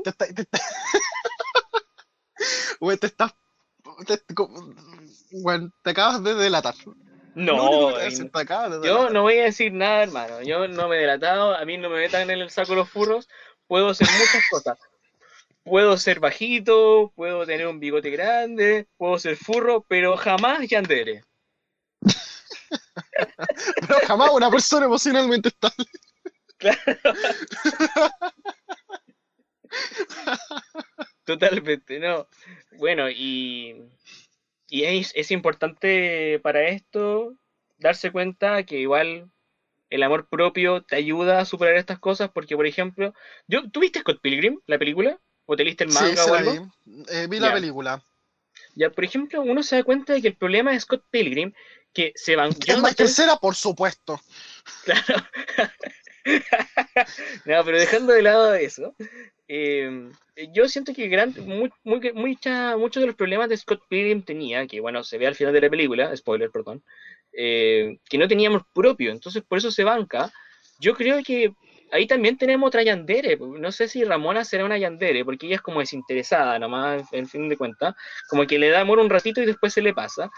Te, está- te, está- Güey, te estás. Te acabas de delatar. No, de yo no voy a decir nada, hermano. Yo no me he delatado, a mí no me metan en el saco los furros, puedo hacer muchas cosas. Puedo ser bajito, puedo tener un bigote grande, puedo ser furro, pero jamás yandere. pero jamás una persona emocionalmente estable. Claro. Totalmente, no. Bueno, y, y es, es, importante para esto darse cuenta que igual el amor propio te ayuda a superar estas cosas, porque por ejemplo, yo, ¿tú viste Scott Pilgrim, la película? ¿O te leíste el manga o algo? Vi, eh, vi la película. Ya, por ejemplo, uno se da cuenta de que el problema de Scott Pilgrim, que se van... Es más tercera, por supuesto. Claro. no, pero dejando de lado eso, eh, yo siento que gran, muy, muy, muchos de los problemas de Scott Pilgrim tenía, que bueno, se ve al final de la película, spoiler, perdón, eh, que no teníamos propio, entonces por eso se banca. Yo creo que ahí también tenemos otra Yandere, no sé si Ramona será una Yandere, porque ella es como desinteresada nomás, en fin de cuentas, como que le da amor un ratito y después se le pasa,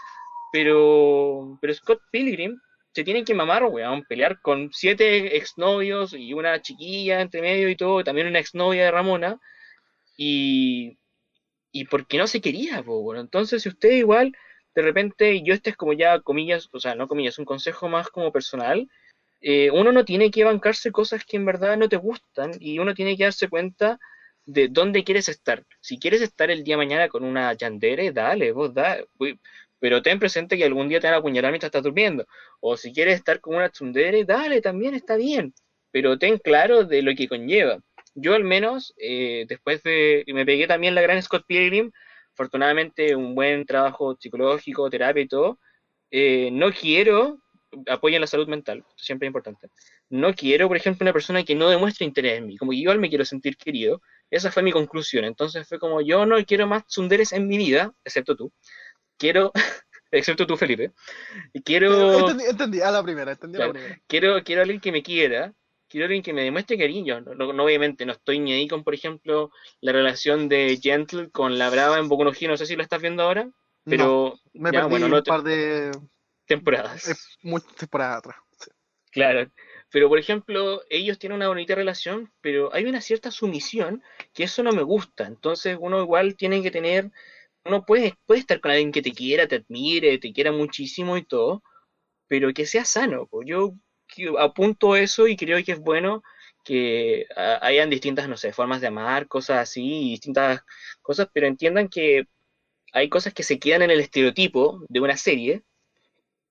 pero, pero Scott Pilgrim se tiene que mamar, weón, pelear con siete exnovios y una chiquilla entre medio y todo, también una exnovia de Ramona, y, y porque no se quería, bueno. Entonces, si usted igual, de repente, yo este es como ya, comillas, o sea, no comillas, un consejo más como personal, eh, uno no tiene que bancarse cosas que en verdad no te gustan y uno tiene que darse cuenta de dónde quieres estar. Si quieres estar el día de mañana con una yandere, dale, vos da, pero ten presente que algún día te van a apuñalar mientras estás durmiendo. O si quieres estar con una tsundere, dale, también está bien, pero ten claro de lo que conlleva. Yo al menos, eh, después de, me pegué también la gran Scott Pilgrim, afortunadamente un buen trabajo psicológico, terapia todo, eh, no quiero, apoyen la salud mental, siempre importante, no quiero, por ejemplo, una persona que no demuestre interés en mí, como yo me quiero sentir querido, esa fue mi conclusión, entonces fue como yo no quiero más tsunderes en mi vida, excepto tú, quiero, excepto tú, Felipe, quiero... Entendí, a la primera, entendí a la primera. Quiero, quiero alguien que me quiera, quiero alguien que me demuestre cariño. No, obviamente, no estoy ni ahí con, por ejemplo, la relación de Gentle con la Brava en Boku no no sé si la estás viendo ahora, pero... me perdí bueno, un par de... Temporadas. Muchas temporadas atrás. Claro. Pero, por ejemplo, ellos tienen una bonita relación, pero hay una cierta sumisión que eso no me gusta. Entonces, uno igual tiene que tener uno puede, puede estar con alguien que te quiera, te admire, te quiera muchísimo y todo, pero que sea sano. Yo apunto eso y creo que es bueno que hayan distintas, no sé, formas de amar, cosas así, distintas cosas, pero entiendan que hay cosas que se quedan en el estereotipo de una serie,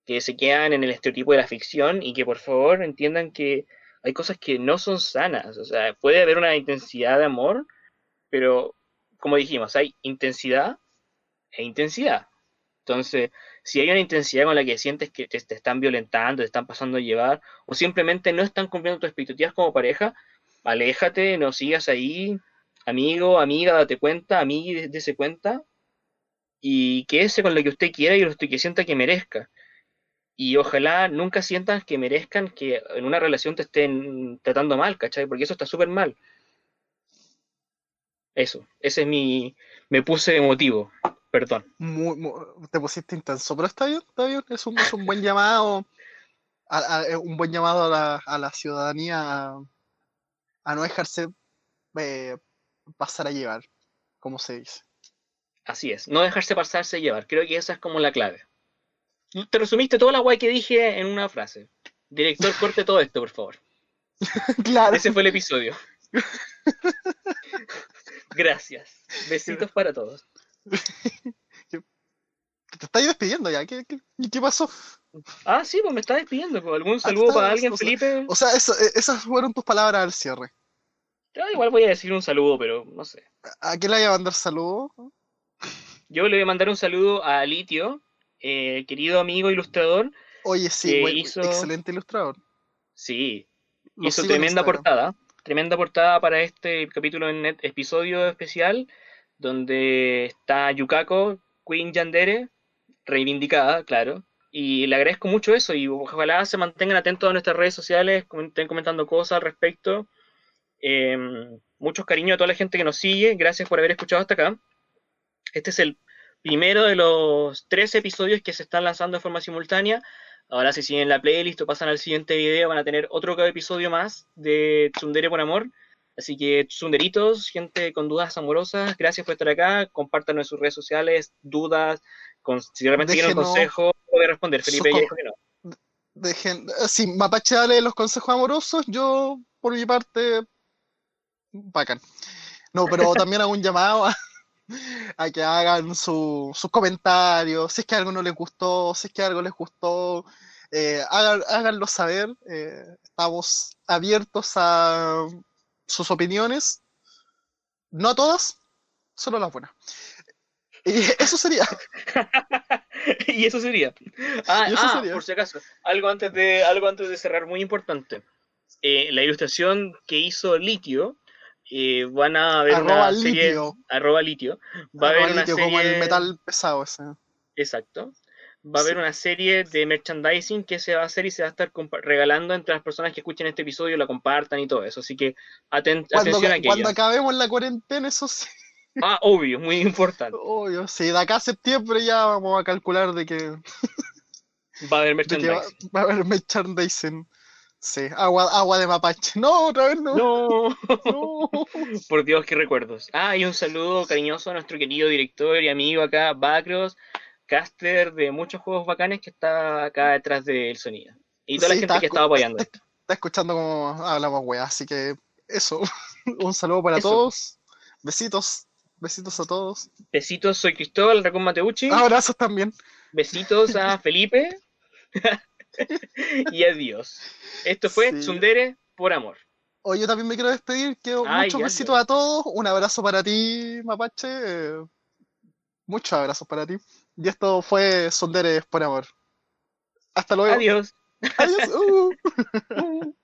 que se quedan en el estereotipo de la ficción y que por favor entiendan que hay cosas que no son sanas. O sea, puede haber una intensidad de amor, pero como dijimos, hay intensidad e intensidad. Entonces, si hay una intensidad con la que sientes que te, están violentando, te están pasando a llevar, o simplemente no están cumpliendo tus expectativas como pareja, aléjate, no sigas ahí, amigo, amiga, date cuenta, amiga, dése cuenta, y quédese con lo que usted quiera y lo que sienta que merezca. Y ojalá nunca sientan que merezcan que en una relación te estén tratando mal, ¿cachai? Porque eso está súper mal. Eso, ese es mi... Me puse emotivo. Perdón. te pusiste intenso, pero está bien, está bien. Es un, buen llamado, a, un buen llamado a la, a la ciudadanía a, no dejarse eh, pasar a llevar, como se dice. Así es, no dejarse pasarse a llevar. Creo que esa es como la clave. Te resumiste toda la guay que dije en una frase. Director, corte todo esto, por favor. claro. Ese fue el episodio. Gracias. Besitos para todos. Te estás despidiendo ya. ¿Qué, qué, pasó? Ah, sí, pues me estás despidiendo. Pues. ¿Algún ah, saludo para alguien, Felipe? O sea, e, esas fueron tus palabras al cierre. Yo igual voy a decir un saludo, pero no sé. ¿A quién le voy a mandar saludo? Yo le voy a mandar un saludo a Litio, eh, querido amigo ilustrador. Oye, sí, excelente ilustrador. Sí, hizo tremenda portada. Tremenda portada para este capítulo en episodio especial donde está Yukako, Queen Yandere, reivindicada, claro. Y le agradezco mucho eso y ojalá se mantengan atentos a nuestras redes sociales, estén comentando cosas al respecto. Em, muchos cariños a toda la gente que nos sigue, gracias por haber escuchado hasta acá. Este es el primero de los tres episodios que se están lanzando de forma simultánea. Ahora si siguen la playlist o pasan al siguiente video van a tener otro episodio más de Tsundere por Amor. Así que, sunderitos, gente con dudas amorosas, gracias por estar acá. Compártanos en sus redes sociales, dudas, con, si realmente quieren un consejo, puede responder. Felipe ya co- dijo que no. Dejen, eh, si Mapache dale los consejos amorosos, yo por mi parte, bacán. No, pero también hago un llamado a, a que hagan su- sus comentarios, si es que algo no les gustó, si es que algo les gustó, eh, háganlo saber. eh, estamos abiertos a sus opiniones, no a todas, solo las buenas. Y eso sería. y eso sería. Ah, eso ah, sería. por si acaso, algo antes de, algo antes de cerrar, muy importante. Eh, la ilustración que hizo Litio, eh, van a ver Arroba una serie, litio. arroba Litio, va a arroba haber una litio, serie, como el metal pesado ese. exacto, va a haber Sí. una serie de merchandising que se va a hacer y se va a estar regalando entre las personas que escuchen este episodio, la compartan y todo eso, así que aten- Cuando, atención a aquello. cuando acabemos la cuarentena, eso sí, Ah, obvio, muy importante, obvio. Sí, de acá a septiembre ya vamos a calcular de que, va a haber que va, merchandising. va a haber merchandising. Sí, agua, agua de mapache. No, otra vez no. No. no. Por Dios, qué recuerdos. Ah, y un saludo cariñoso a nuestro querido director y amigo acá, Bacros, caster de muchos juegos bacanes que está acá detrás del sonido. Y toda Sí, la gente que estaba apoyando está-. Está escuchando cómo hablamos, wea. Así que eso. Un saludo para Eso. todos. Besitos. Besitos a todos. Besitos, soy Cristóbal Racón Mateucci. Abrazos también. Besitos a Felipe. y adiós. Esto fue Sí. Tsundere por amor. Hoy yo también me quiero despedir. Que Ay, muchos besitos a todos. Un abrazo para ti, Mapache. eh, muchos abrazos para ti. Y esto fue Sonderes por amor. Hasta luego. Adiós. Adiós. Uh.